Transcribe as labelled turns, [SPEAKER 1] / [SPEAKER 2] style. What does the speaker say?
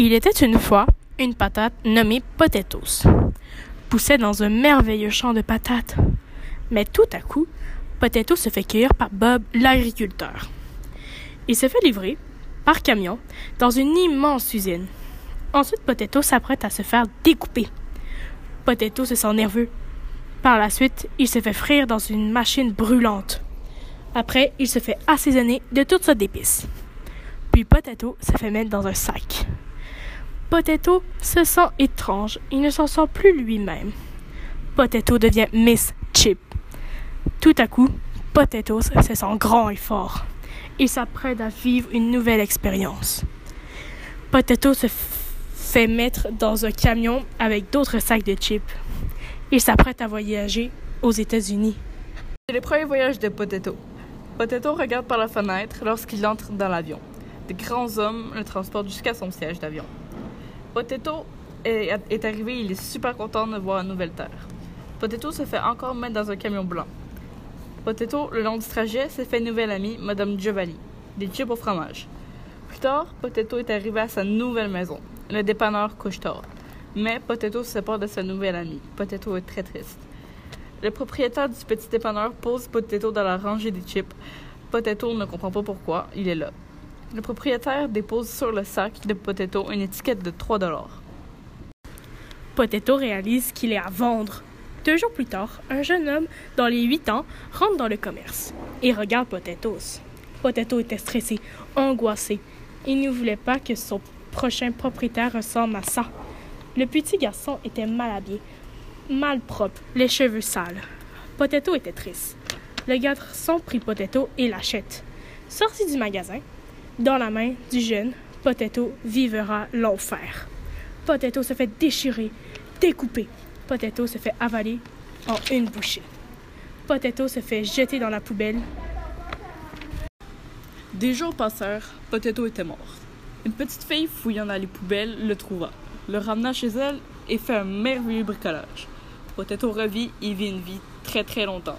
[SPEAKER 1] Il était une fois une patate nommée Potatoes. Poussait dans un merveilleux champ de patates. Mais tout à coup, Potato se fait cueillir par Bob l'agriculteur. Il se fait livrer, par camion, dans une immense usine. Ensuite, Potato s'apprête à se faire découper. Potato se sent nerveux. Par la suite, il se fait frire dans une machine brûlante. Après, il se fait assaisonner de toutes sortes d'épices. Puis Potato se fait mettre dans un sac. Potato se sent étrange. Il ne s'en sent plus lui-même. Potato devient Miss Chip. Tout à coup, Potato se sent grand et fort. Il s'apprête à vivre une nouvelle expérience. Potato se fait mettre dans un camion avec d'autres sacs de chips. Il s'apprête à voyager aux États-Unis.
[SPEAKER 2] C'est le premier voyage de Potato. Potato regarde par la fenêtre lorsqu'il entre dans l'avion. De grands hommes le transportent jusqu'à son siège d'avion. Potato est, arrivé, il est super content de voir une nouvelle terre. Potato se fait encore mettre dans un camion blanc. Potato, le long du trajet, s'est fait une nouvelle amie, Madame Giovanni, des chips au fromage. Plus tard, Potato est arrivé à sa nouvelle maison, le dépanneur couche-tard. Mais Potato se sépare de sa nouvelle amie. Potato est très triste. Le propriétaire du petit dépanneur pose Potato dans la rangée des chips. Potato ne comprend pas pourquoi il est là. Le propriétaire dépose sur le sac de Potato une étiquette de 3 dollars.
[SPEAKER 1] Potato réalise qu'il est à vendre. Deux jours plus tard, un jeune homme dans les huit ans rentre dans le commerce et regarde Potatoes. Potato était stressé, angoissé. Il ne voulait pas que son prochain propriétaire ressemble à ça. Le petit garçon était mal habillé, mal propre, les cheveux sales. Potato était triste. Le garçon prit Potato et l'achète. Sorti du magasin, dans la main du jeune, Potato vivra l'enfer. Potato se fait déchirer, découper. Potato se fait avaler en une bouchée. Potato se fait jeter dans la poubelle.
[SPEAKER 2] Des jours passèrent, Potato était mort. Une petite fille fouillant dans les poubelles le trouva, le ramena chez elle et fait un merveilleux bricolage. Potato revit et vit une vie très très longtemps.